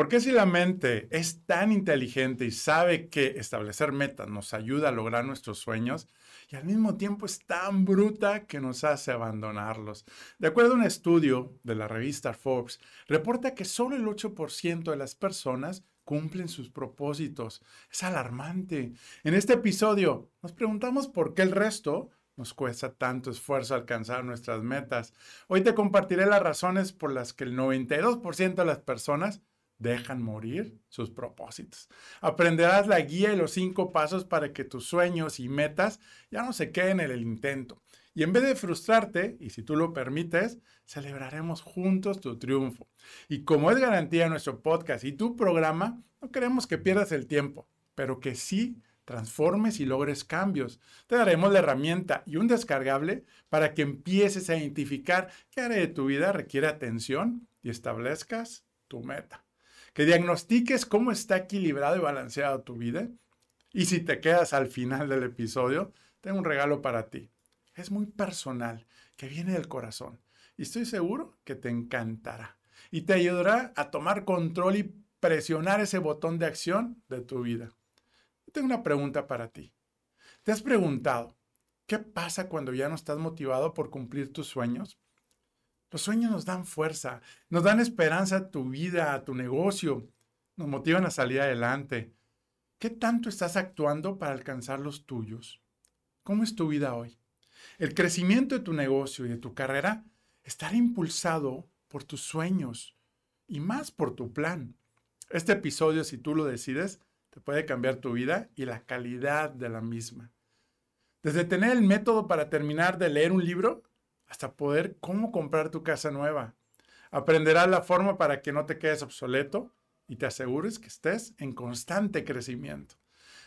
Porque si la mente es tan inteligente y sabe que establecer metas nos ayuda a lograr nuestros sueños, y al mismo tiempo es tan bruta que nos hace abandonarlos. De acuerdo a un estudio de la revista Forbes, reporta que solo el 8% de las personas cumplen sus propósitos. Es alarmante. En este episodio nos preguntamos por qué el resto nos cuesta tanto esfuerzo alcanzar nuestras metas. Hoy te compartiré las razones por las que el 92% de las personas dejan morir sus propósitos. Aprenderás la guía y los cinco pasos para que tus sueños y metas ya no se queden en el intento. Y en vez de frustrarte, y si tú lo permites, celebraremos juntos tu triunfo. Y como es garantía nuestro podcast y tu programa, no queremos que pierdas el tiempo, pero que sí transformes y logres cambios. Te daremos la herramienta y un descargable para que empieces a identificar qué área de tu vida requiere atención y establezcas tu meta que diagnostiques cómo está equilibrado y balanceado tu vida. Y si te quedas al final del episodio, tengo un regalo para ti. Es muy personal, que viene del corazón. Y estoy seguro que te encantará. Y te ayudará a tomar control y presionar ese botón de acción de tu vida. Tengo una pregunta para ti. ¿Te has preguntado qué pasa cuando ya no estás motivado por cumplir tus sueños? Los sueños nos dan fuerza, nos dan esperanza a tu vida, a tu negocio, nos motivan a salir adelante. ¿Qué tanto estás actuando para alcanzar los tuyos? ¿Cómo es tu vida hoy? El crecimiento de tu negocio y de tu carrera estará impulsado por tus sueños y más por tu plan. Este episodio, si tú lo decides, te puede cambiar tu vida y la calidad de la misma. Desde tener el método para terminar de leer un libro hasta poder cómo comprar tu casa nueva. Aprenderás la forma para que no te quedes obsoleto y te asegures que estés en constante crecimiento.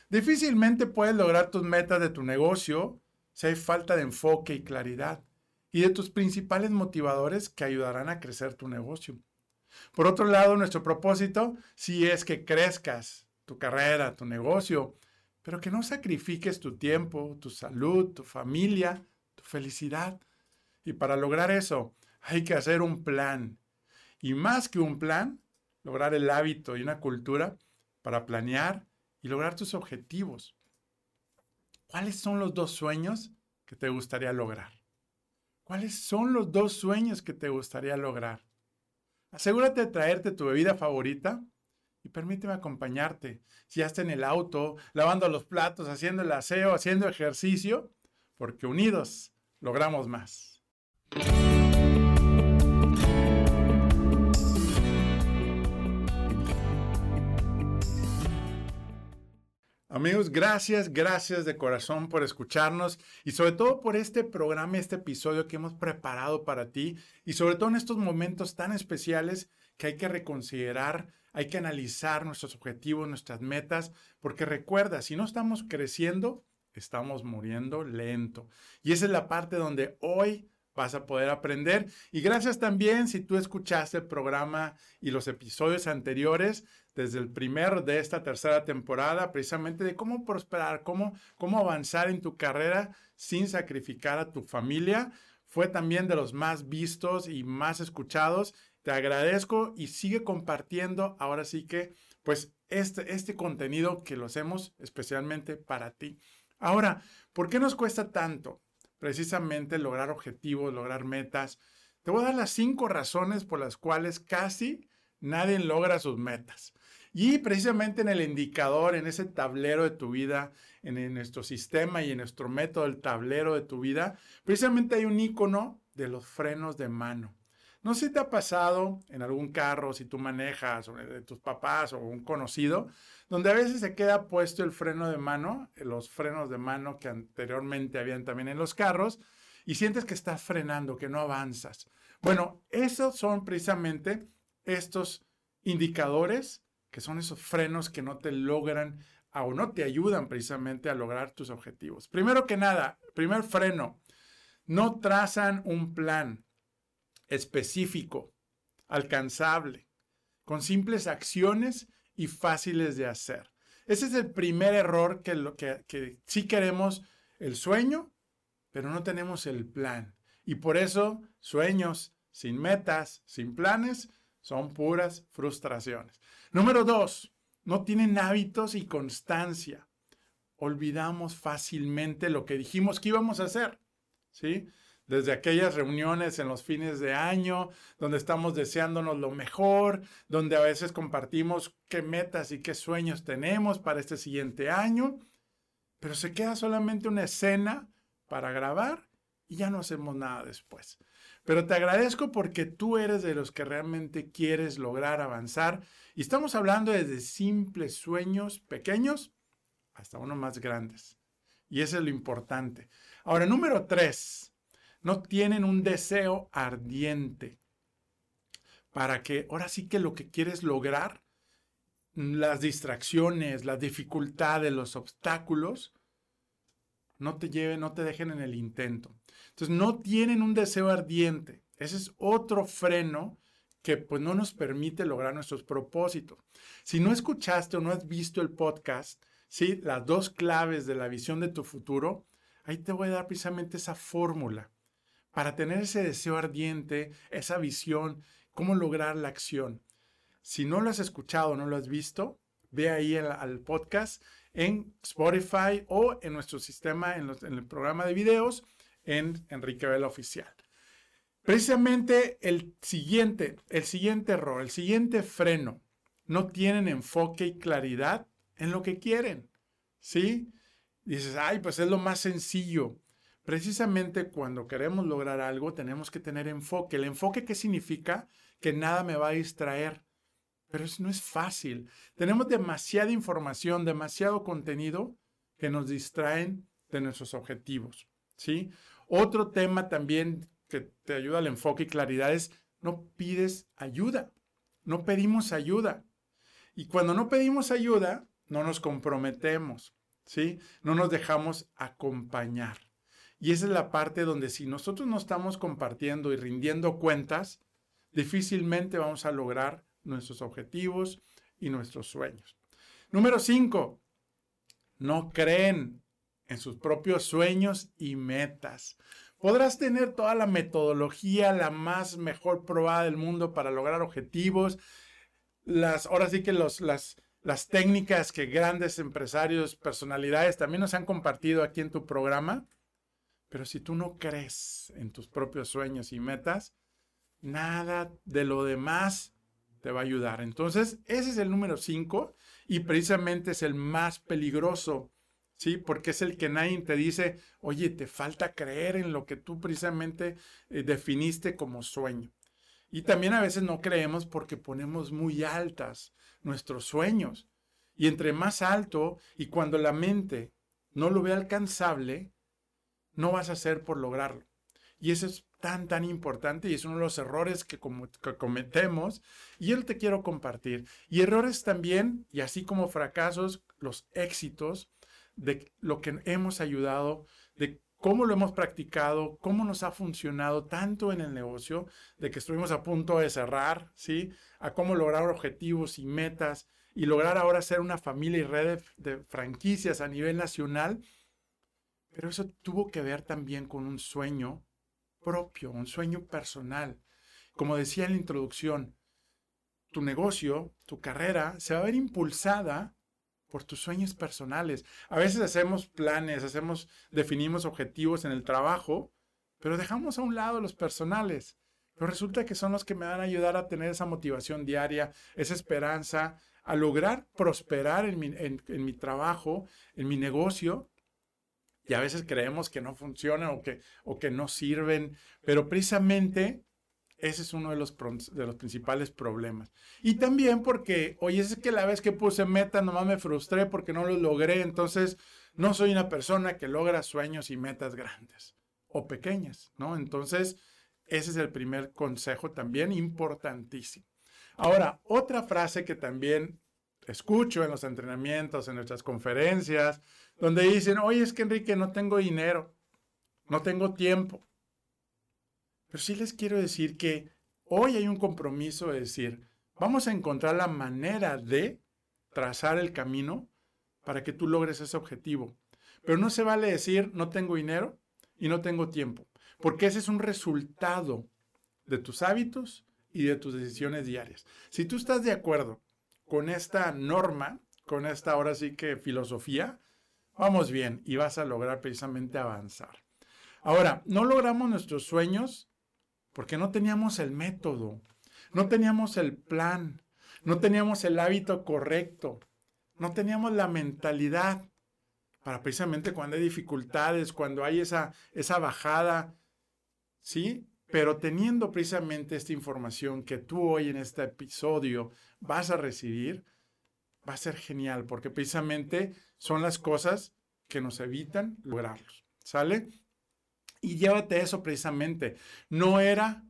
Difícilmente puedes lograr tus metas de tu negocio si hay falta de enfoque y claridad y de tus principales motivadores que ayudarán a crecer tu negocio. Por otro lado, nuestro propósito sí es que crezcas tu carrera, tu negocio, pero que no sacrifiques tu tiempo, tu salud, tu familia, tu felicidad y para lograr eso hay que hacer un plan. Y más que un plan, lograr el hábito y una cultura para planear y lograr tus objetivos. ¿Cuáles son los dos sueños que te gustaría lograr? ¿Cuáles son los dos sueños que te gustaría lograr? Asegúrate de traerte tu bebida favorita y permíteme acompañarte. Si ya estás en el auto, lavando los platos, haciendo el aseo, haciendo ejercicio, porque unidos logramos más. Amigos, gracias, gracias de corazón por escucharnos y sobre todo por este programa, este episodio que hemos preparado para ti y sobre todo en estos momentos tan especiales que hay que reconsiderar, hay que analizar nuestros objetivos, nuestras metas, porque recuerda, si no estamos creciendo, estamos muriendo lento. Y esa es la parte donde hoy vas a poder aprender. Y gracias también si tú escuchaste el programa y los episodios anteriores desde el primer de esta tercera temporada, precisamente de cómo prosperar, cómo, cómo avanzar en tu carrera sin sacrificar a tu familia. Fue también de los más vistos y más escuchados. Te agradezco y sigue compartiendo ahora sí que, pues, este, este contenido que lo hacemos especialmente para ti. Ahora, ¿por qué nos cuesta tanto? Precisamente lograr objetivos, lograr metas. Te voy a dar las cinco razones por las cuales casi nadie logra sus metas. Y precisamente en el indicador, en ese tablero de tu vida, en, nuestro sistema y en nuestro método, el tablero de tu vida, precisamente hay un icono de los frenos de mano. No sé si te ha pasado en algún carro, si tú manejas, o de tus papás o un conocido, donde a veces se queda puesto el freno de mano, los frenos de mano que anteriormente habían también en los carros, y sientes que estás frenando, que no avanzas. Bueno, esos son precisamente estos indicadores, que son esos frenos que no te logran o no te ayudan precisamente a lograr tus objetivos. Primero que nada, primer freno, no trazan un plan específico, alcanzable, con simples acciones y fáciles de hacer. Ese es el primer error que, lo, sí queremos el sueño, pero no tenemos el plan. Y por eso sueños sin metas, sin planes, Son puras frustraciones. Número dos, no tienen hábitos y constancia. Olvidamos fácilmente lo que dijimos que íbamos a hacer. ¿Sí? Desde aquellas reuniones en los fines de año, donde estamos deseándonos lo mejor, donde a veces compartimos qué metas y qué sueños tenemos para este siguiente año, pero se queda solamente una escena para grabar y ya no hacemos nada después. Pero te agradezco porque tú eres de los que realmente quieres lograr avanzar y estamos hablando desde simples sueños pequeños hasta unos más grandes. Y eso es lo importante. Ahora, número tres, no tienen un deseo ardiente para que ahora sí que lo que quieres lograr, las distracciones, las dificultades, los obstáculos, no te lleven, no te dejen en el intento. Entonces, no tienen un deseo ardiente. Ese es otro freno que pues no nos permite lograr nuestros propósitos. Si no escuchaste o no has visto el podcast, ¿sí? las dos claves de la visión de tu futuro, ahí te voy a dar precisamente esa fórmula para tener ese deseo ardiente, esa visión, cómo lograr la acción. Si no lo has escuchado, no lo has visto, ve ahí al podcast en Spotify o en nuestro sistema, en, en, el programa de videos, en Enrique Vela Oficial. Precisamente el siguiente, el siguiente error, el siguiente freno, no tienen enfoque y claridad en lo que quieren. ¿Sí? Dices, ay, pues es lo más sencillo. Precisamente cuando queremos lograr algo tenemos que tener enfoque. ¿El enfoque qué significa? Que nada me va a distraer. Pero eso no es fácil. Tenemos demasiada información, demasiado contenido que nos distraen de nuestros objetivos. ¿sí? Otro tema también que te ayuda al enfoque y claridad es no pides ayuda. No pedimos ayuda. Y cuando no pedimos ayuda, no nos comprometemos. ¿sí? No nos dejamos acompañar. Y esa es la parte donde si nosotros no estamos compartiendo y rindiendo cuentas, difícilmente vamos a lograr nuestros objetivos y nuestros sueños. Número cinco, no creen en sus propios sueños y metas. Podrás tener toda la metodología, la más mejor probada del mundo para lograr objetivos. Las, ahora sí que los, las, las técnicas que grandes empresarios, personalidades también nos han compartido aquí en tu programa. Pero si tú no crees en tus propios sueños y metas, nada de lo demás te va a ayudar. Entonces, ese es el número 5 y precisamente es el más peligroso, ¿sí? Porque es el que nadie te dice, oye, te falta creer en lo que tú precisamente eh, definiste como sueño. Y también a veces no creemos porque ponemos muy altas nuestros sueños. Y entre más alto y cuando la mente no lo ve alcanzable, no vas a hacer por lograrlo. Y eso es tan, tan importante y es uno de los errores que, cometemos y él te quiero compartir. Y errores también, y así como fracasos, los éxitos de lo que hemos ayudado, de cómo lo hemos practicado, cómo nos ha funcionado tanto en el negocio, de que estuvimos a punto de cerrar, ¿sí? A cómo lograr objetivos y metas y lograr ahora ser una familia y red de franquicias a nivel nacional pero eso tuvo que ver también con un sueño propio, un sueño personal. Como decía en la introducción, tu negocio, tu carrera, se va a ver impulsada por tus sueños personales. A veces hacemos planes, hacemos, definimos objetivos en el trabajo, pero dejamos a un lado los personales. Pero resulta que son los que me van a ayudar a tener esa motivación diaria, esa esperanza, a lograr prosperar en mi, en mi trabajo, en mi negocio, y a veces creemos que no funcionan o que, o que no sirven, pero precisamente ese es uno de los, de los principales problemas. Y también porque, oye, es que la vez que puse meta nomás me frustré porque no lo logré, entonces no soy una persona que logra sueños y metas grandes o pequeñas, ¿no? Entonces, ese es el primer consejo también importantísimo. Ahora, otra frase que también escucho en los entrenamientos, en nuestras conferencias, donde dicen, oye, es que Enrique, no tengo dinero, no tengo tiempo. Pero sí les quiero decir que hoy hay un compromiso de decir, vamos a encontrar la manera de trazar el camino para que tú logres ese objetivo. Pero no se vale decir, no tengo dinero y no tengo tiempo, porque ese es un resultado de tus hábitos y de tus decisiones diarias. Si tú estás de acuerdo con esta norma, con esta ahora sí que filosofía, vamos bien y vas a lograr precisamente avanzar. Ahora, no logramos nuestros sueños porque no teníamos el método, no teníamos el plan, no teníamos el hábito correcto, no teníamos la mentalidad para precisamente cuando hay dificultades, cuando hay esa, esa bajada, ¿sí? Pero teniendo precisamente esta información que tú hoy en este episodio vas a recibir, va a ser genial, porque precisamente son las cosas que nos evitan lograrlos. ¿Sale? Y llévate eso precisamente. No era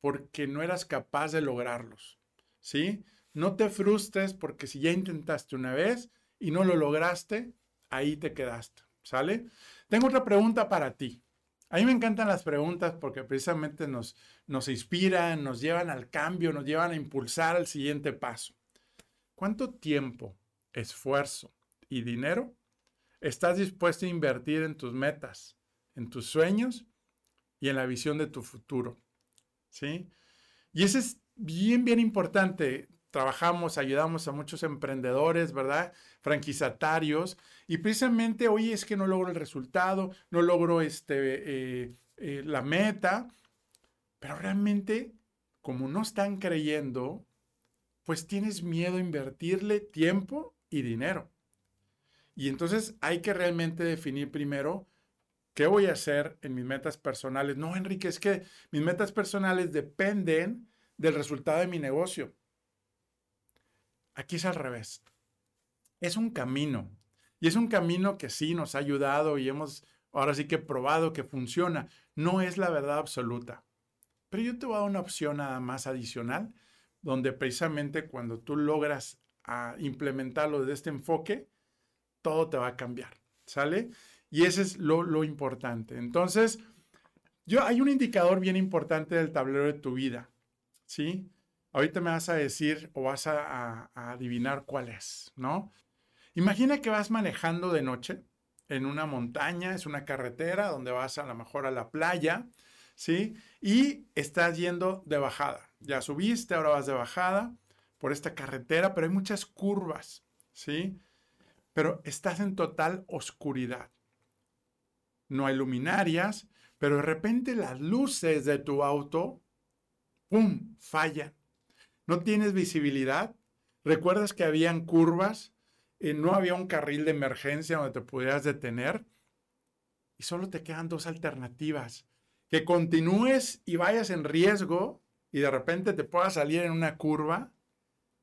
porque no eras capaz de lograrlos. ¿Sí? No te frustres porque si ya intentaste una vez y no lo lograste, ahí te quedaste. ¿Sale? Tengo otra pregunta para ti. A mí me encantan las preguntas porque precisamente nos, nos inspiran, nos llevan al cambio, nos llevan a impulsar al siguiente paso. ¿Cuánto tiempo, esfuerzo y dinero estás dispuesto a invertir en tus metas, en tus sueños y en la visión de tu futuro? ¿Sí? Y eso es bien, bien importante. Trabajamos, ayudamos a muchos emprendedores, ¿verdad? Franquizatarios y precisamente, hoy es que no logro el resultado, no logro este, eh, eh, la meta, pero realmente, como no están creyendo, pues tienes miedo a invertirle tiempo y dinero. Y entonces hay que realmente definir primero qué voy a hacer en mis metas personales. No, Enrique, es que mis metas personales dependen del resultado de mi negocio. Aquí es al revés. Es un camino. Y es un camino que sí nos ha ayudado y hemos ahora sí que probado que funciona. No es la verdad absoluta. Pero yo te voy a dar una opción nada más adicional, donde precisamente cuando tú logras a implementarlo desde este enfoque, todo te va a cambiar. ¿Sale? Y ese es lo, lo importante. Entonces, yo, hay un indicador bien importante del tablero de tu vida. ¿Sí? Ahorita me vas a decir o vas a, a adivinar cuál es, ¿no? Imagina que vas manejando de noche en una montaña, es una carretera donde vas a lo mejor a la playa, ¿sí? Y estás yendo de bajada. Ya subiste, ahora vas de bajada por esta carretera, pero hay muchas curvas, ¿sí? Pero estás en total oscuridad. No hay luminarias, pero de repente las luces de tu auto, ¡pum!, fallan. No tienes visibilidad. ¿Recuerdas que habían curvas? no había un carril de emergencia donde te pudieras detener y solo te quedan dos alternativas. Que continúes y vayas en riesgo y de repente te puedas salir en una curva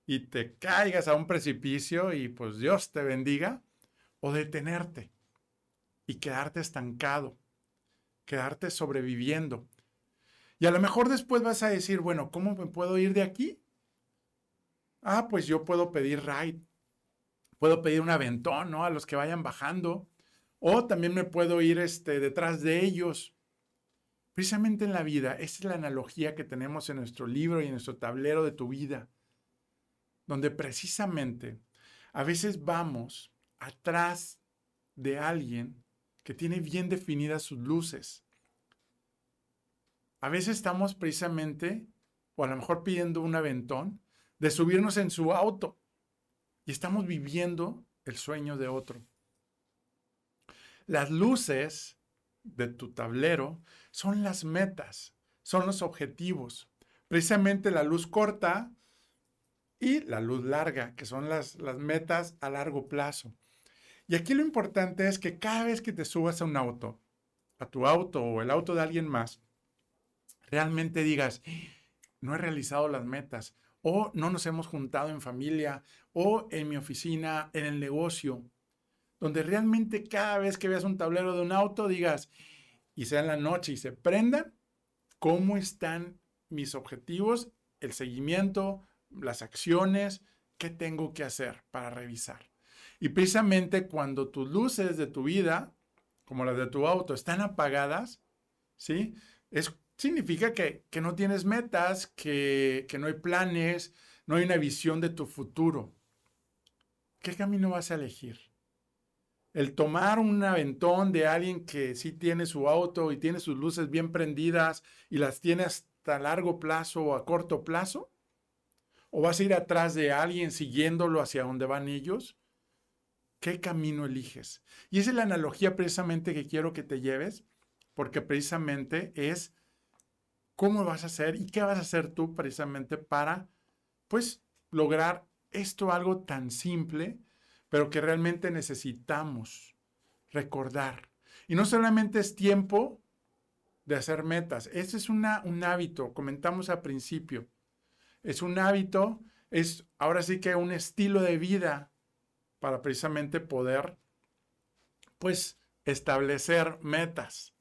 y te caigas a un precipicio y pues Dios te bendiga, o detenerte y quedarte estancado, quedarte sobreviviendo. Y a lo mejor después vas a decir, bueno, ¿cómo me puedo ir de aquí? Ah, pues yo puedo pedir ride puedo pedir un aventón, ¿no? A los que vayan bajando. O también me puedo ir este, detrás de ellos. Precisamente en la vida, esa es la analogía que tenemos en nuestro libro y en nuestro tablero de tu vida, donde precisamente a veces vamos atrás de alguien que tiene bien definidas sus luces. A veces estamos precisamente, o a lo mejor pidiendo un aventón, de subirnos en su auto y estamos viviendo el sueño de otro. Las luces de tu tablero son las metas, son los objetivos. Precisamente la luz corta y la luz larga, que son las, las metas a largo plazo. Y aquí lo importante es que cada vez que te subas a un auto, a tu auto o el auto de alguien más, realmente digas, no he realizado las metas o no nos hemos juntado en familia, o en mi oficina, en el negocio, donde realmente cada vez que veas un tablero de un auto digas, y sea en la noche y se prenda, cómo están mis objetivos, el seguimiento, las acciones, qué tengo que hacer para revisar. Y precisamente cuando tus luces de tu vida, como las de tu auto, están apagadas, ¿sí? Es significa que, no tienes metas, que, que no hay planes, no hay una visión de tu futuro. ¿Qué camino vas a elegir? El tomar un aventón de alguien que sí tiene su auto y tiene sus luces bien prendidas y las tiene a largo plazo o a corto plazo? ¿O vas a ir atrás de alguien siguiéndolo hacia donde van ellos? ¿Qué camino eliges? Y esa es la analogía precisamente que quiero que te lleves, porque precisamente es cómo vas a hacer y qué vas a hacer tú precisamente para, pues, lograr esto algo tan simple, pero que realmente necesitamos recordar. Y no solamente es tiempo de hacer metas, ese es una, un hábito, comentamos al principio. Es un hábito, es ahora sí que un estilo de vida para precisamente poder, pues, establecer metas.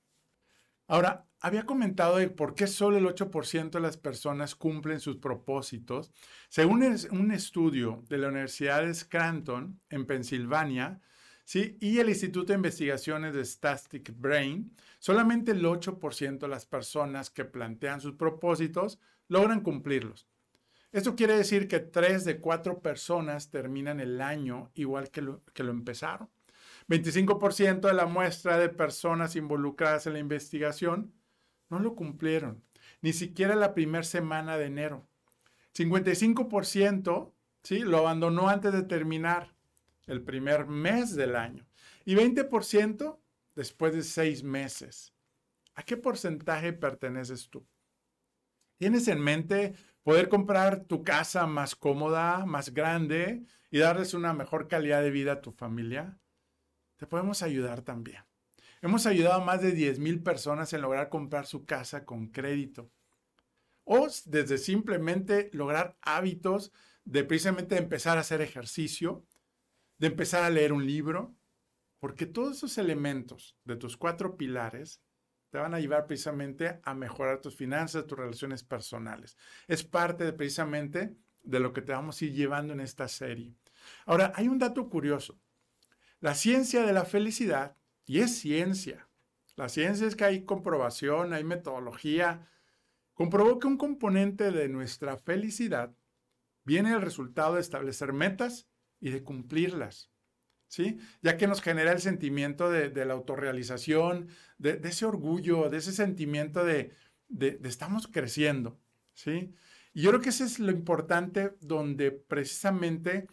Ahora, había comentado de por qué solo el 8% de las personas cumplen sus propósitos. Según un estudio de la Universidad de Scranton, en Pensilvania, y el Instituto de Investigaciones de Static Brain, solamente el 8% de las personas que plantean sus propósitos logran cumplirlos. Esto quiere decir que 3 de 4 personas terminan el año igual que lo, que lo empezaron. 25% de la muestra de personas involucradas en la investigación no lo cumplieron, ni siquiera la primera semana de enero. 55% ¿sí? lo abandonó antes de terminar el primer mes del año y 20% después de seis meses. ¿A qué porcentaje perteneces tú? ¿Tienes en mente poder comprar tu casa más cómoda, más grande y darles una mejor calidad de vida a tu familia? Te podemos ayudar también. Hemos ayudado a más de 10 mil personas en lograr comprar su casa con crédito. O desde simplemente lograr hábitos de precisamente empezar a hacer ejercicio, de empezar a leer un libro, porque todos esos elementos de tus cuatro pilares te van a llevar precisamente a mejorar tus finanzas, tus relaciones personales. Es parte de, precisamente de lo que te vamos a ir llevando en esta serie. Ahora, hay un dato curioso. La ciencia de la felicidad, y es ciencia, la ciencia es que hay comprobación, hay metodología, comprobó que un componente de nuestra felicidad viene del resultado de establecer metas y de cumplirlas. ¿Sí? Ya que nos genera el sentimiento de, la autorrealización, de, ese orgullo, de ese sentimiento de, de, estamos creciendo, ¿sí? Y yo creo que eso es lo importante donde precisamente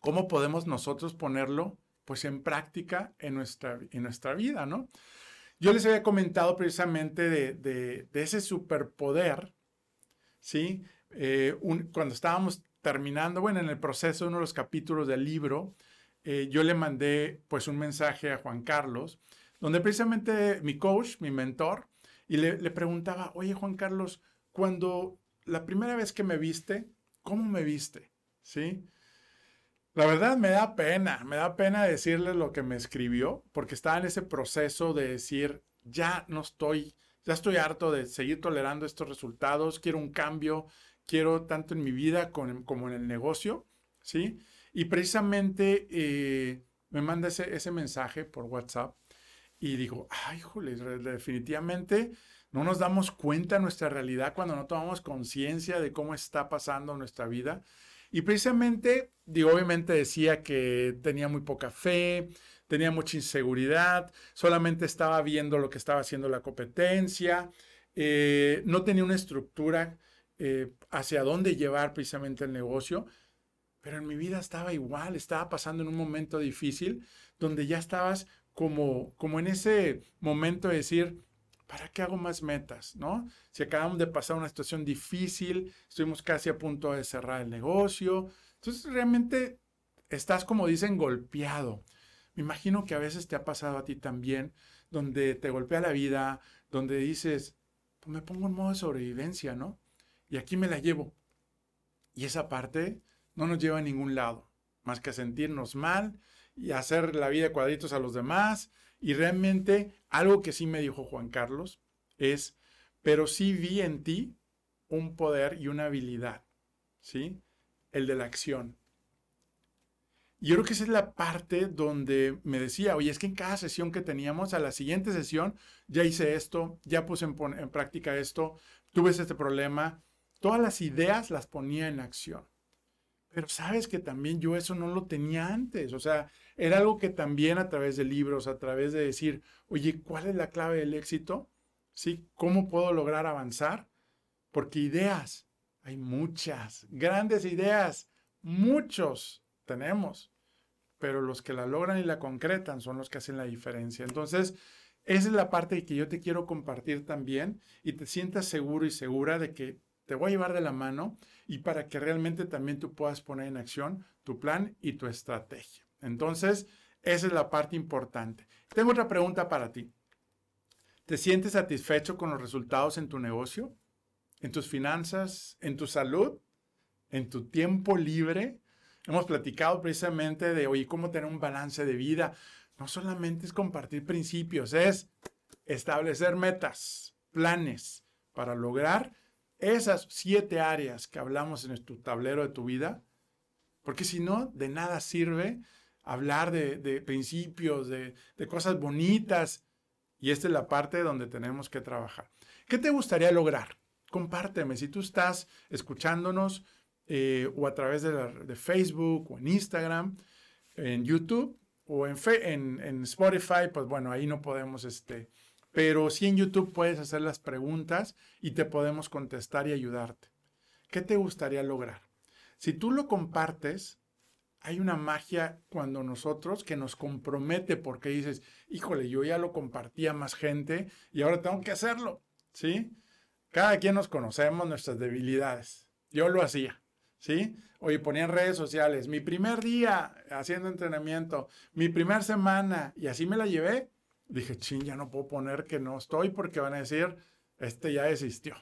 cómo podemos nosotros ponerlo pues en práctica en nuestra, en nuestra vida, ¿no? Yo les había comentado precisamente de, ese superpoder, ¿sí? Eh, cuando estábamos terminando, bueno, en el proceso de uno de los capítulos del libro, eh, yo le mandé pues un mensaje a Juan Carlos, donde precisamente mi coach, mi mentor, y le, le preguntaba, oye Juan Carlos, cuando la primera vez que me viste, ¿cómo me viste? ¿Sí? La verdad me da pena, me da pena decirle lo que me escribió, porque estaba en ese proceso de decir, ya no estoy, ya estoy harto de seguir tolerando estos resultados, quiero un cambio, quiero tanto en mi vida como en el negocio, ¿sí? Y precisamente eh, me manda ese, mensaje por WhatsApp y digo, ay, jole, definitivamente no nos damos cuenta de nuestra realidad cuando no tomamos conciencia de cómo está pasando nuestra vida. Y precisamente, digo, obviamente decía que tenía muy poca fe, tenía mucha inseguridad, solamente estaba viendo lo que estaba haciendo la competencia, eh, no tenía una estructura eh, hacia dónde llevar precisamente el negocio, pero en mi vida estaba igual, estaba pasando en un momento difícil donde ya estabas como, como en ese momento de decir, ¿para qué hago más metas? ¿No? Si acabamos de pasar una situación difícil, estuvimos casi a punto de cerrar el negocio. Entonces realmente estás, como dicen, golpeado. Me imagino que a veces te ha pasado a ti también, donde te golpea la vida, donde dices, pues me pongo en modo de sobrevivencia, ¿no? Y aquí me la llevo. Y esa parte no nos lleva a ningún lado, más que a sentirnos mal y hacer la vida cuadritos a los demás y realmente algo que sí me dijo Juan Carlos es, pero sí vi en ti un poder y una habilidad, ¿sí? El de la acción. Yo creo que esa es la parte donde me decía, oye, es que en cada sesión que teníamos, a la siguiente sesión, ya hice esto, ya puse en, en práctica esto, tuve este problema, todas las ideas las ponía en acción. Pero sabes que también yo eso no lo tenía antes. O sea, era algo que también a través de libros, a través de decir, oye, ¿cuál es la clave del éxito? ¿Sí? ¿Cómo puedo lograr avanzar? Porque ideas, hay muchas, grandes ideas, muchos tenemos, pero los que la logran y la concretan son los que hacen la diferencia. Entonces, esa es la parte que yo te quiero compartir también y te sientas seguro y segura de que te voy a llevar de la mano y para que realmente también tú puedas poner en acción tu plan y tu estrategia. Entonces, esa es la parte importante. Tengo otra pregunta para ti. ¿Te sientes satisfecho con los resultados en tu negocio? ¿En tus finanzas? ¿En tu salud? ¿En tu tiempo libre? Hemos platicado precisamente de, oye, cómo tener un balance de vida. No solamente es compartir principios, es establecer metas, planes para lograr esas siete áreas que hablamos en tu tablero de tu vida. Porque si no, de nada sirve hablar de, principios, de, cosas bonitas. Y esta es la parte donde tenemos que trabajar. ¿Qué te gustaría lograr? Compárteme. Si tú estás escuchándonos eh, o a través de, Facebook o en Instagram, en YouTube o en, en, Spotify, pues bueno, ahí no podemos, este, pero sí en YouTube puedes hacer las preguntas y te podemos contestar y ayudarte. ¿Qué te gustaría lograr? Si tú lo compartes, hay una magia cuando nosotros que nos compromete porque dices, híjole, yo ya lo compartí a más gente y ahora tengo que hacerlo, ¿sí? Cada quien nos conocemos nuestras debilidades. Yo lo hacía, ¿sí? Oye, ponía en redes sociales, mi primer día haciendo entrenamiento, mi primera semana, y así me la llevé. Dije, ching, ya no puedo poner que no estoy porque van a decir, este ya existió.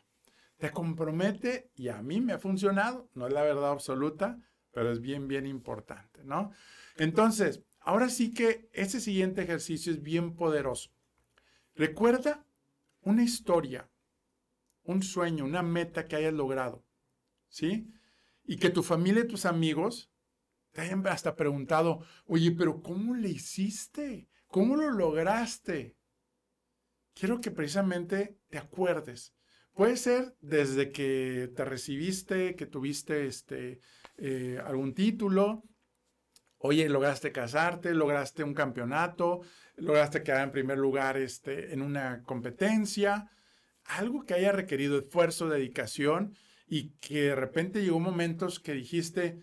Te compromete y a mí me ha funcionado, no es la verdad absoluta, pero es bien, bien importante, ¿no? Entonces, ahora sí que ese siguiente ejercicio es bien poderoso. Recuerda una historia, un sueño, una meta que hayas logrado, ¿sí? Y que tu familia y tus amigos te hayan hasta preguntado, oye, pero ¿cómo le hiciste? ¿Cómo lo lograste? Quiero que precisamente te acuerdes. Puede ser desde que te recibiste, que tuviste este, eh, algún título, oye, lograste casarte, lograste un campeonato, lograste quedar en primer lugar este, en una competencia, algo que haya requerido esfuerzo, dedicación y que de repente llegó momentos que dijiste,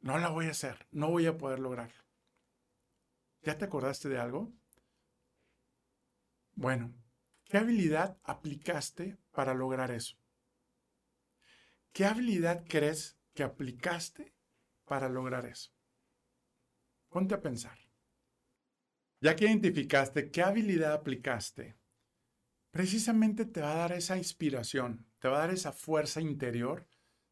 no la voy a hacer, no voy a poder lograrlo. ¿Ya te acordaste de algo? Bueno, ¿qué habilidad aplicaste para lograr eso? ¿Qué habilidad crees que aplicaste para lograr eso? Ponte a pensar. Ya que identificaste qué habilidad aplicaste, precisamente te va a dar esa inspiración, te va a dar esa fuerza interior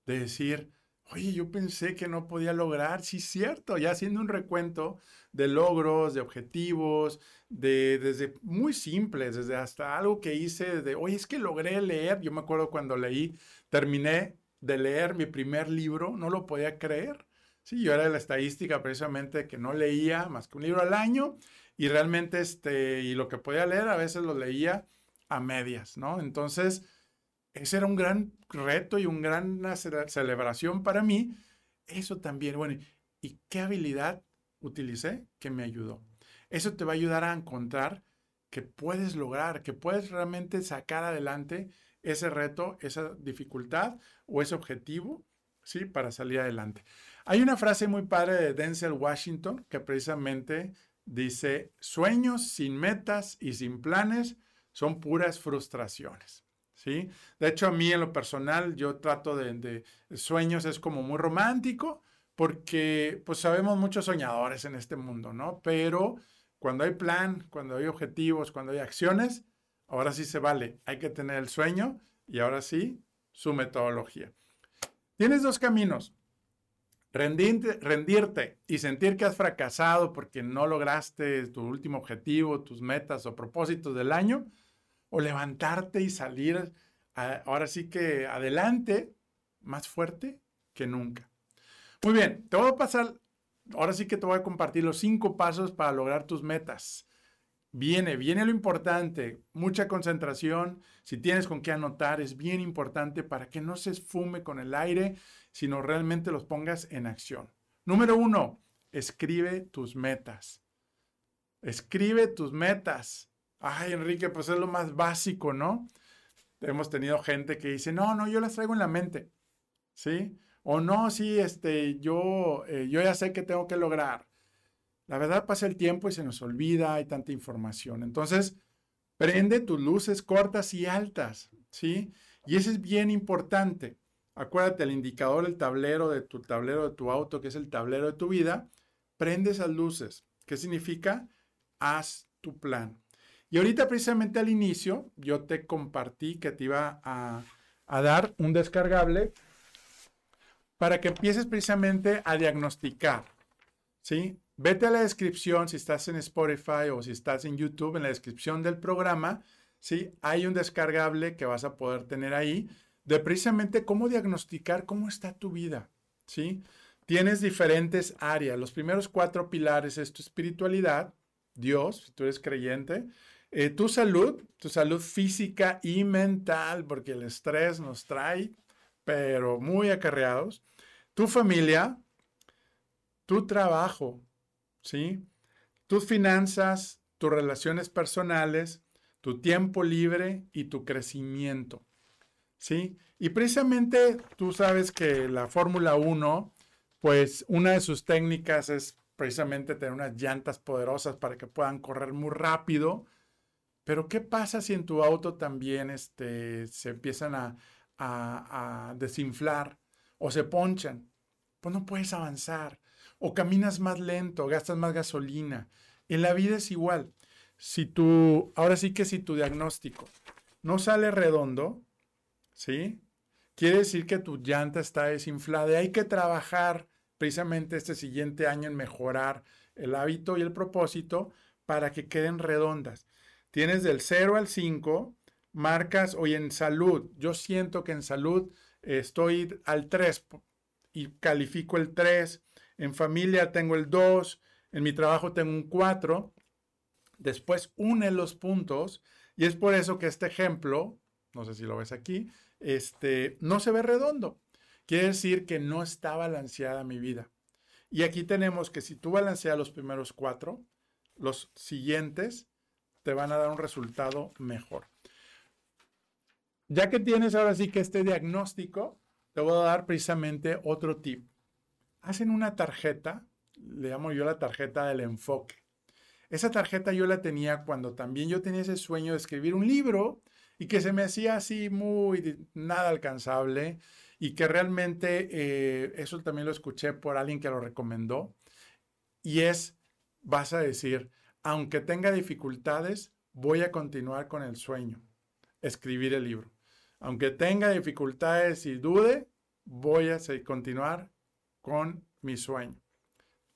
de decir, oye, yo pensé que no podía lograr, sí es cierto, ya haciendo un recuento de logros, de objetivos, de desde muy simples, desde hasta algo que hice, de, oye, es que logré leer, yo me acuerdo cuando leí, terminé de leer mi primer libro, no lo podía creer. Sí, yo era de la estadística precisamente que no leía más que un libro al año y realmente este, y lo que podía leer a veces lo leía a medias, ¿no? Entonces, ese era un gran reto y una gran celebración para mí. Eso también, bueno, ¿y qué habilidad utilicé que me ayudó? Eso te va a ayudar a encontrar que puedes lograr, que puedes realmente sacar adelante ese reto, esa dificultad o ese objetivo, ¿sí? Para salir adelante. Hay una frase muy padre de Denzel Washington que precisamente dice, sueños sin metas y sin planes son puras frustraciones. ¿Sí? De hecho, a mí en lo personal, yo trato de, de, sueños, es como muy romántico, porque pues sabemos muchos soñadores en este mundo, ¿no? Pero cuando hay plan, cuando hay objetivos, cuando hay acciones, ahora sí se vale. Hay que tener el sueño y ahora sí su metodología. Tienes dos caminos. Rendirte, rendirte, y sentir que has fracasado porque no lograste tu último objetivo, tus metas o propósitos del año, o levantarte y salir ahora sí que adelante, más fuerte que nunca. Muy bien, te voy a pasar, ahora sí que te voy a compartir los cinco pasos para lograr tus metas. Viene, viene lo importante, mucha concentración, si tienes con qué anotar, es bien importante para que no se esfume con el aire, sino realmente los pongas en acción. Número uno, escribe tus metas. Escribe tus metas. Ay, Enrique, pues es lo más básico, ¿no? hemos tenido gente que dice, no, no, yo las traigo en la mente, ¿sí? O no, sí, este, yo, eh, yo ya sé que tengo que lograr. La verdad pasa el tiempo y se nos olvida, hay tanta información. Entonces, prende tus luces cortas y altas, ¿sí? Y eso es bien importante. Acuérdate, el indicador, el tablero de tu tablero de tu auto, que es el tablero de tu vida, prende esas luces. ¿Qué significa? Haz tu plan. Y ahorita precisamente al inicio yo te compartí que te iba a, dar un descargable para que empieces precisamente a diagnosticar, ¿sí? Vete a la descripción si estás en Spotify o si estás en YouTube, en la descripción del programa, ¿sí? Hay un descargable que vas a poder tener ahí de precisamente cómo diagnosticar cómo está tu vida, ¿sí? Tienes diferentes áreas. Los primeros cuatro pilares es tu espiritualidad, Dios, si tú eres creyente, eh, tu salud, tu salud física y mental, porque el estrés nos trae, pero muy acarreados. Tu familia, tu trabajo, ¿sí? Tus finanzas, tus relaciones personales, tu tiempo libre y tu crecimiento. ¿sí? Y precisamente tú sabes que la Fórmula 1, pues una de sus técnicas es precisamente tener unas llantas poderosas para que puedan correr muy rápido. Pero ¿qué pasa si en tu auto también este, se empiezan a, a desinflar o se ponchan? Pues no puedes avanzar. O caminas más lento, gastas más gasolina. En la vida es igual. Si tú, ahora sí que si tu diagnóstico no sale redondo, ¿sí? Quiere decir que tu llanta está desinflada y hay que trabajar precisamente este siguiente año en mejorar el hábito y el propósito para que queden redondas. Tienes del 0 al 5, marcas hoy en salud. Yo siento que en salud estoy al 3 y califico el 3. En familia tengo el 2. En mi trabajo tengo un 4. Después une los puntos y es por eso que este ejemplo, no sé si lo ves aquí, este, no se ve redondo. Quiere decir que no está balanceada mi vida. Y aquí tenemos que si tú balanceas los primeros cuatro, los siguientes te van a dar un resultado mejor. Ya que tienes ahora sí que este diagnóstico, te voy a dar precisamente otro tip. Hacen una tarjeta, le llamo yo la tarjeta del enfoque. Esa tarjeta yo la tenía cuando también yo tenía ese sueño de escribir un libro y que se me hacía así muy nada alcanzable y que realmente eh, eso también lo escuché por alguien que lo recomendó y es, vas a decir, aunque tenga dificultades, voy a continuar con el sueño, escribir el libro. Aunque tenga dificultades y dude, voy a continuar con mi sueño.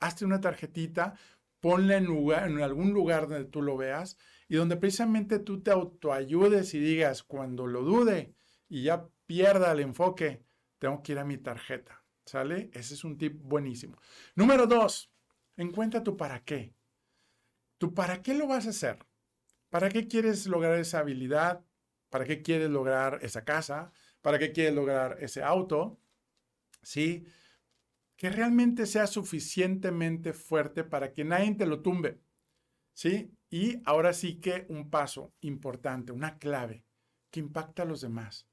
Hazte una tarjetita, ponla en, algún lugar donde tú lo veas y donde precisamente tú te autoayudes y digas, cuando lo dude y ya pierda el enfoque, tengo que ir a mi tarjeta. ¿Sale? Ese es un tip buenísimo. Número dos, encuentra tu para qué. ¿Tu para qué lo vas a hacer? ¿Para qué quieres lograr esa habilidad? ¿Para qué quieres lograr esa casa? ¿Para qué quieres lograr ese auto? ¿Sí? Que realmente sea suficientemente fuerte para que nadie te lo tumbe. ¿Sí? Y ahora sí que un paso importante, una clave que impacta a los demás.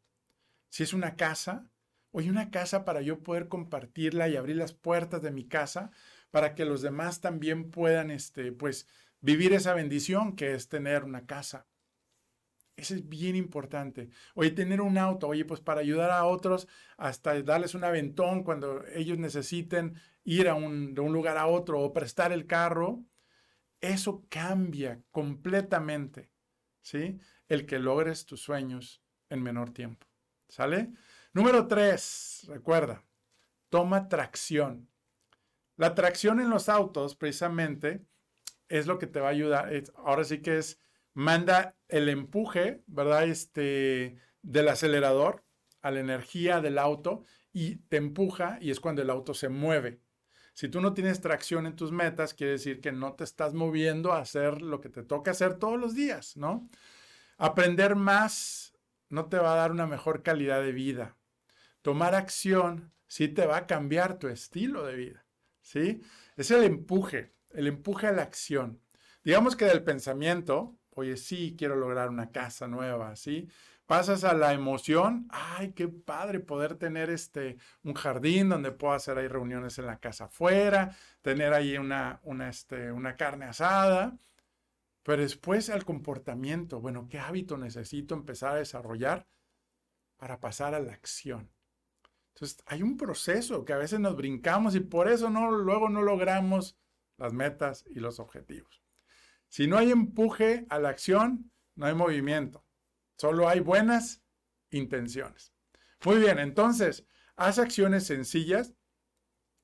Si es una casa, oye, una casa para yo poder compartirla y abrir las puertas de mi casa para que los demás también puedan, este, pues, vivir esa bendición que es tener una casa. Eso es bien importante. Oye, tener un auto, oye, pues para ayudar a otros, hasta darles un aventón cuando ellos necesiten ir de un lugar a otro o prestar el carro, eso cambia completamente, ¿sí? El que logres tus sueños en menor tiempo, ¿sale? Número tres, recuerda, toma tracción. La tracción en los autos, precisamente, es lo que te va a ayudar. ahora sí que es, manda el empuje, ¿verdad? Este, del acelerador a la energía del auto y te empuja y es cuando el auto se mueve. Si tú no tienes tracción en tus metas, quiere decir que no te estás moviendo a hacer lo que te toca hacer todos los días, ¿no? Aprender más no te va a dar una mejor calidad de vida. Tomar acción sí te va a cambiar tu estilo de vida, ¿sí? Es el empuje, el empuje a la acción. Digamos que del pensamiento, oye, sí, quiero lograr una casa nueva, ¿sí? pasas a la emoción, ay, qué padre poder tener este, un jardín donde puedo hacer ahí reuniones en la casa afuera, tener ahí una, una, este, una carne asada. Pero después al comportamiento, bueno, ¿qué hábito necesito empezar a desarrollar para pasar a la acción? Entonces, hay un proceso que a veces nos brincamos y por eso no, luego no logramos las metas y los objetivos. Si no hay empuje a la acción, no hay movimiento. Solo hay buenas intenciones. Muy bien, entonces, haz acciones sencillas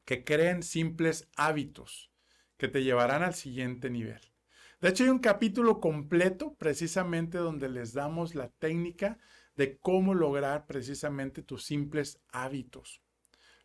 que creen simples hábitos que te llevarán al siguiente nivel. De hecho, hay un capítulo completo precisamente donde les damos la técnica de cómo lograr precisamente tus simples hábitos.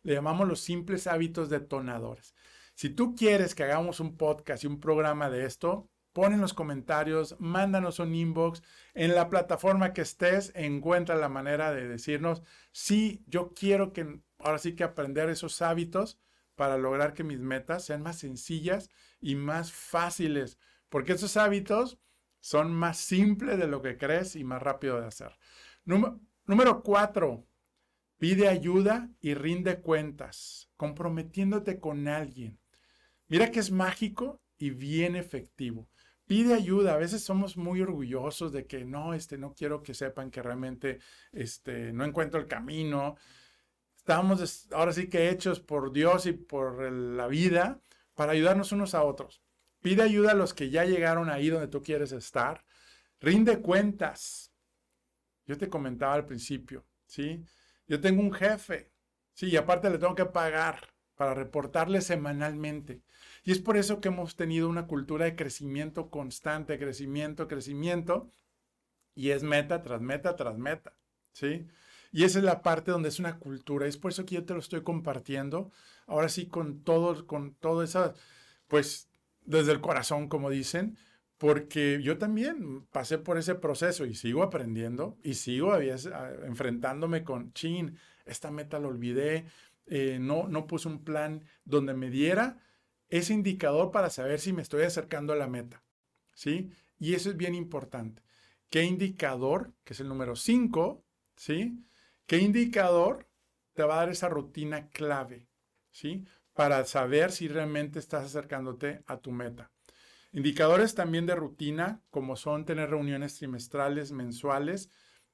Le llamamos los simples hábitos detonadores. Si tú quieres que hagamos un podcast y un programa de esto, pon en los comentarios, mándanos un inbox. En la plataforma que estés, encuentra la manera de decirnos, sí, yo quiero que ahora sí que aprender esos hábitos para lograr que mis metas sean más sencillas y más fáciles, porque esos hábitos son más simples de lo que crees y más rápido de hacer. Número, cuatro, pide ayuda y rinde cuentas, comprometiéndote con alguien. Mira que es mágico y bien efectivo. Pide ayuda. A veces somos muy orgullosos de que no, este, no quiero que sepan que realmente este, no encuentro el camino. Estamos ahora sí que hechos por Dios y por la vida para ayudarnos unos a otros. Pide ayuda a los que ya llegaron ahí donde tú quieres estar. Rinde cuentas. Yo te comentaba al principio, ¿sí? Yo tengo un jefe, sí, y aparte le tengo que pagar para reportarle semanalmente. Y es por eso que hemos tenido una cultura de crecimiento constante, crecimiento, crecimiento, y es meta tras meta tras meta, ¿sí? Y esa es la parte donde es una cultura. Es por eso que yo te lo estoy compartiendo. Ahora sí, con todo, con todo esa, pues, desde el corazón, como dicen, porque yo también pasé por ese proceso y sigo aprendiendo y sigo enfrentándome con, chin, esta meta la olvidé, eh, no, no puse un plan donde me diera ese indicador para saber si me estoy acercando a la meta. ¿Sí? Y eso es bien importante. ¿Qué indicador, que es el número 5, ¿sí? ¿Qué indicador te va a dar esa rutina clave, ¿sí? Para saber si realmente estás acercándote a tu meta. Indicadores también de rutina, como son tener reuniones trimestrales, mensuales,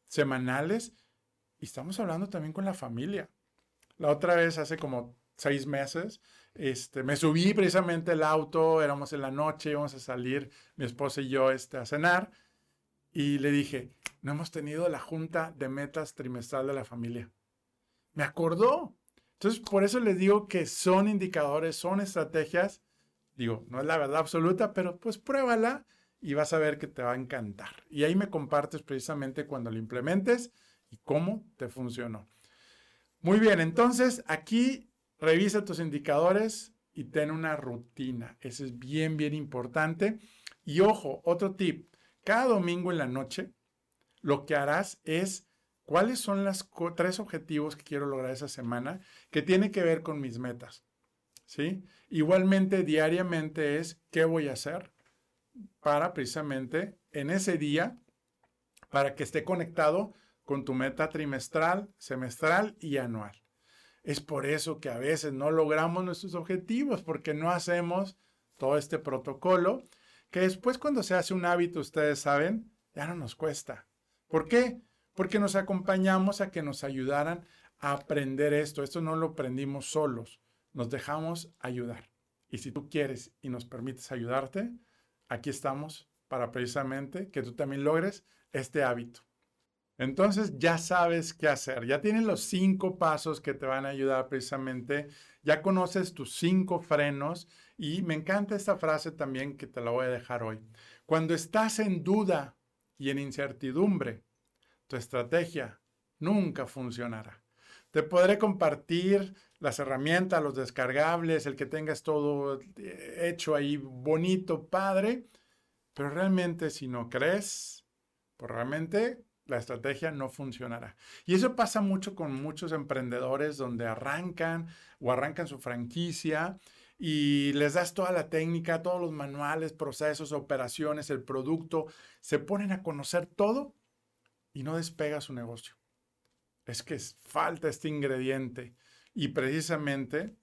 semanales. Y estamos hablando también con la familia. La otra vez, hace como seis meses, este, me subí precisamente el auto, éramos en la noche, íbamos a salir mi esposa y yo este, a cenar, y le dije, no hemos tenido la junta de metas trimestral de la familia. Me acordó. Entonces, por eso les digo que son indicadores, son estrategias. Digo, no es la verdad absoluta, pero pues pruébala y vas a ver que te va a encantar. Y ahí me compartes precisamente cuando lo implementes y cómo te funcionó. Muy bien, entonces aquí revisa tus indicadores y ten una rutina. Eso es bien, bien importante. Y ojo, otro tip. Cada domingo en la noche, lo que harás es cuáles son los tres objetivos que quiero lograr esa semana que tienen que ver con mis metas. ¿Sí? Igualmente, diariamente es qué voy a hacer para precisamente en ese día, para que esté conectado con tu meta trimestral, semestral y anual. Es por eso que a veces no logramos nuestros objetivos, porque no hacemos todo este protocolo, que después cuando se hace un hábito, ustedes saben, ya no nos cuesta. ¿Por qué? Porque nos acompañamos a que nos ayudaran a aprender esto. Esto no lo aprendimos solos, nos dejamos ayudar. Y si tú quieres y nos permites ayudarte, aquí estamos para precisamente que tú también logres este hábito. Entonces ya sabes qué hacer, ya tienes los cinco pasos que te van a ayudar precisamente, ya conoces tus cinco frenos y me encanta esta frase también que te la voy a dejar hoy. Cuando estás en duda y en incertidumbre, tu estrategia nunca funcionará. Te podré compartir las herramientas, los descargables, el que tengas todo hecho ahí bonito, padre, pero realmente si no crees, pues realmente la estrategia no funcionará. Y eso pasa mucho con muchos emprendedores donde arrancan o arrancan su franquicia y les das toda la técnica, todos los manuales, procesos, operaciones, el producto, se ponen a conocer todo y no despega su negocio. Es que falta este ingrediente y precisamente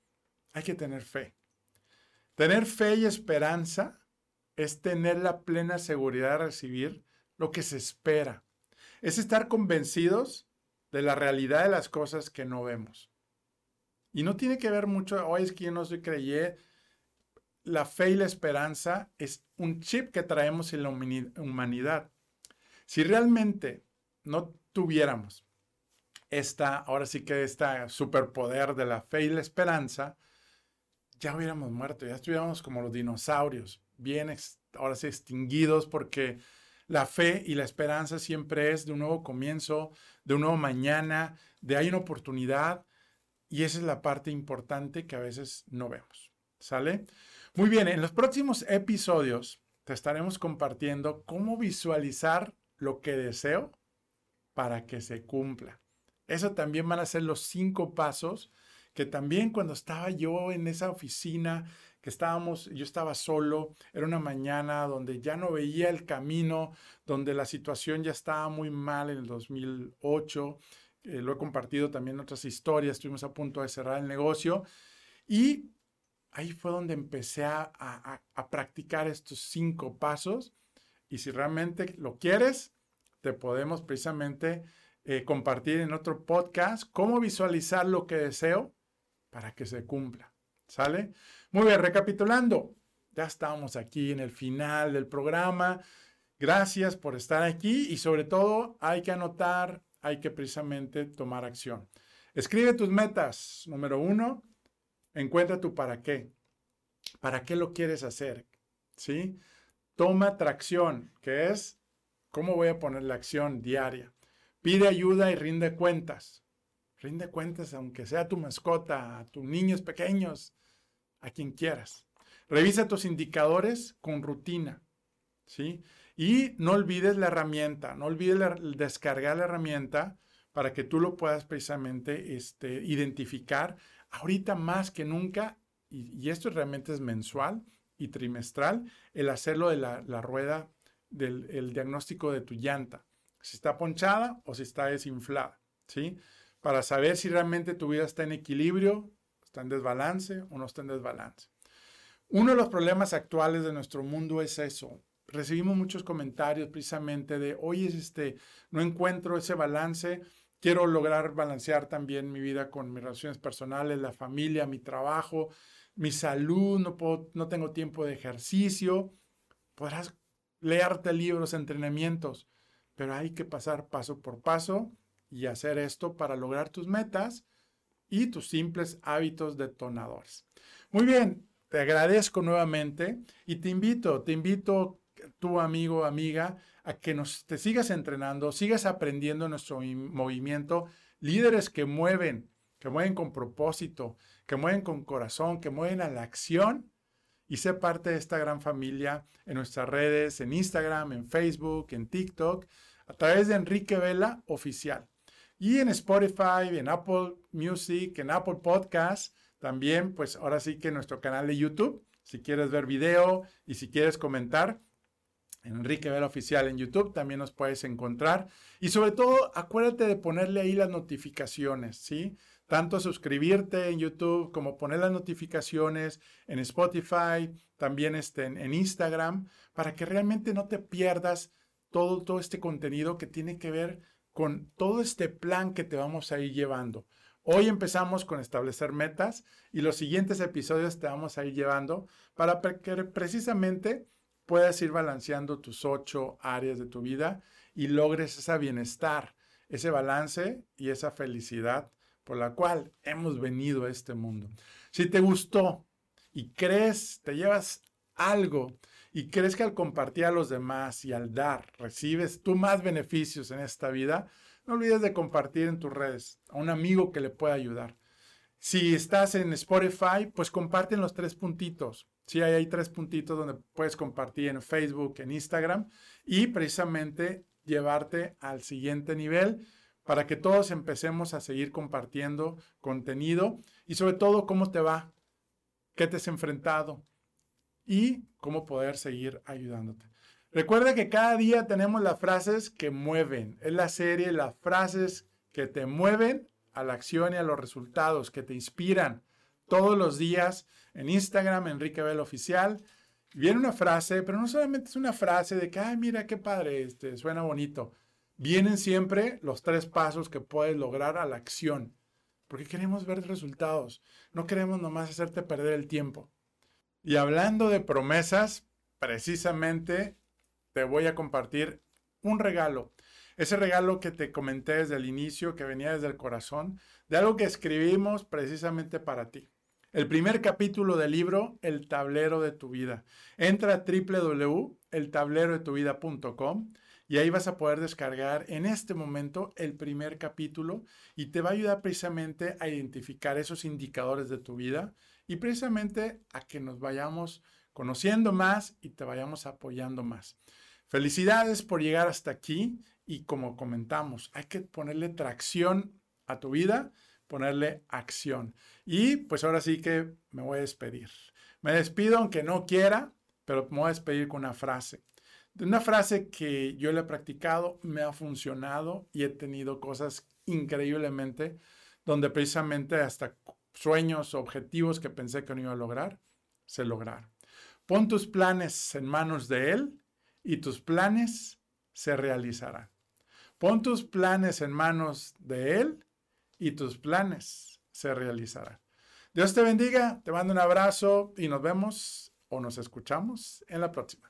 hay que tener fe. Tener fe y esperanza es tener la plena seguridad de recibir lo que se espera. Es estar convencidos de la realidad de las cosas que no vemos. Y no tiene que ver mucho, hoy es que yo no soy creyé, la fe y la esperanza es un chip que traemos en la humanidad. Si realmente no tuviéramos esta, ahora sí que este superpoder de la fe y la esperanza, ya hubiéramos muerto, ya estuviéramos como los dinosaurios, bien ahora sí extinguidos porque la fe y la esperanza siempre es de un nuevo comienzo, de un nuevo mañana, de hay una oportunidad y esa es la parte importante que a veces no vemos. ¿Sale? Muy bien, en los próximos episodios te estaremos compartiendo cómo visualizar lo que deseo para que se cumpla. Eso también van a ser los cinco pasos que también cuando estaba yo en esa oficina, que estábamos, yo estaba solo, era una mañana donde ya no veía el camino, donde la situación ya estaba muy mal en el 2008, eh, lo he compartido también en otras historias, estuvimos a punto de cerrar el negocio y ahí fue donde empecé a, practicar estos cinco pasos. Y si realmente lo quieres, te podemos precisamente eh, compartir en otro podcast cómo visualizar lo que deseo para que se cumpla. ¿Sale? Muy bien, recapitulando, ya estamos aquí en el final del programa. Gracias por estar aquí y sobre todo hay que anotar, hay que precisamente tomar acción. Escribe tus metas. Número uno, Encuentra tu para qué. ¿Para qué lo quieres hacer? ¿Sí? Toma tracción, que es cómo voy a poner la acción diaria. Pide ayuda y rinde cuentas. Rinde cuentas aunque sea tu mascota, a tus niños pequeños, a quien quieras. Revisa tus indicadores con rutina. ¿Sí? Y no olvides la herramienta, no olvides descargar la herramienta para que tú lo puedas precisamente este, identificar ahorita más que nunca, y, esto realmente es mensual y trimestral, el hacerlo de la, rueda del diagnóstico de tu llanta, si está ponchada o si está desinflada, ¿sí? Para saber si realmente tu vida está en equilibrio, está en desbalance o no está en desbalance. Uno de los problemas actuales de nuestro mundo es eso. Recibimos muchos comentarios precisamente de, oye, este, no encuentro ese balance Quiero lograr balancear también mi vida con mis relaciones personales, la familia, mi trabajo, mi salud, no, puedo, no tengo tiempo de ejercicio. Podrás leerte libros, entrenamientos, pero hay que pasar paso por paso y hacer esto para lograr tus metas y tus simples hábitos detonadores. Muy bien, te agradezco nuevamente y te invito, te invito, tu amigo, amiga, a que nos, te sigas entrenando, sigas aprendiendo nuestro movimiento, líderes que mueven, que mueven con propósito, que mueven con corazón, que mueven a la acción y sé parte de esta gran familia en nuestras redes, en Instagram, en Facebook, en TikTok, a través de Enrique Vela Oficial. Y en Spotify, en Apple Music, en Apple Podcasts, también, pues ahora sí que nuestro canal de YouTube, si quieres ver video y si quieres comentar, Enrique Vera Oficial en YouTube, también nos puedes encontrar. Y sobre todo, acuérdate de ponerle ahí las notificaciones, ¿sí? Tanto suscribirte en YouTube como poner las notificaciones en Spotify, también este, en, Instagram, para que realmente no te pierdas todo, todo este contenido que tiene que ver con todo este plan que te vamos a ir llevando. Hoy empezamos con establecer metas y los siguientes episodios te vamos a ir llevando para que precisamente puedas ir balanceando tus ocho áreas de tu vida y logres ese bienestar, ese balance y esa felicidad por la cual hemos venido a este mundo. Si te gustó y crees, te llevas algo y crees que al compartir a los demás y al dar recibes tú más beneficios en esta vida, no olvides de compartir en tus redes a un amigo que le pueda ayudar. Si estás en Spotify, pues comparten los tres puntitos. Sí, hay tres puntitos donde puedes compartir en Facebook, en Instagram y precisamente llevarte al siguiente nivel para que todos empecemos a seguir compartiendo contenido y sobre todo cómo te va, qué te has enfrentado y cómo poder seguir ayudándote. Recuerda que cada día tenemos las frases que mueven. Es la serie, las frases que te mueven a la acción y a los resultados, que te inspiran todos los días en Instagram, Enrique Bell Oficial. Viene una frase, pero no solamente es una frase de que, ay, mira qué padre, este, suena bonito. Vienen siempre los tres pasos que puedes lograr a la acción, porque queremos ver resultados. No queremos nomás hacerte perder el tiempo. Y hablando de promesas, precisamente te voy a compartir un regalo. Ese regalo que te comenté desde el inicio, que venía desde el corazón, de algo que escribimos precisamente para ti. El primer capítulo del libro, El tablero de tu vida. Entra a www.eltablerodetuvida.com y ahí vas a poder descargar en este momento el primer capítulo y te va a ayudar precisamente a identificar esos indicadores de tu vida y precisamente a que nos vayamos conociendo más y te vayamos apoyando más. Felicidades por llegar hasta aquí y como comentamos, hay que ponerle tracción a tu vida, ponerle acción. Y pues ahora sí que me voy a despedir. Me despido aunque no quiera, pero me voy a despedir con una frase. Una frase que yo le he practicado, me ha funcionado y he tenido cosas increíblemente donde precisamente hasta sueños, objetivos que pensé que no iba a lograr, se lograron. Pon tus planes en manos de Él y tus planes se realizarán. Pon tus planes en manos de Él y tus planes se realizarán. Dios te bendiga, te mando un abrazo y nos vemos o nos escuchamos en la próxima.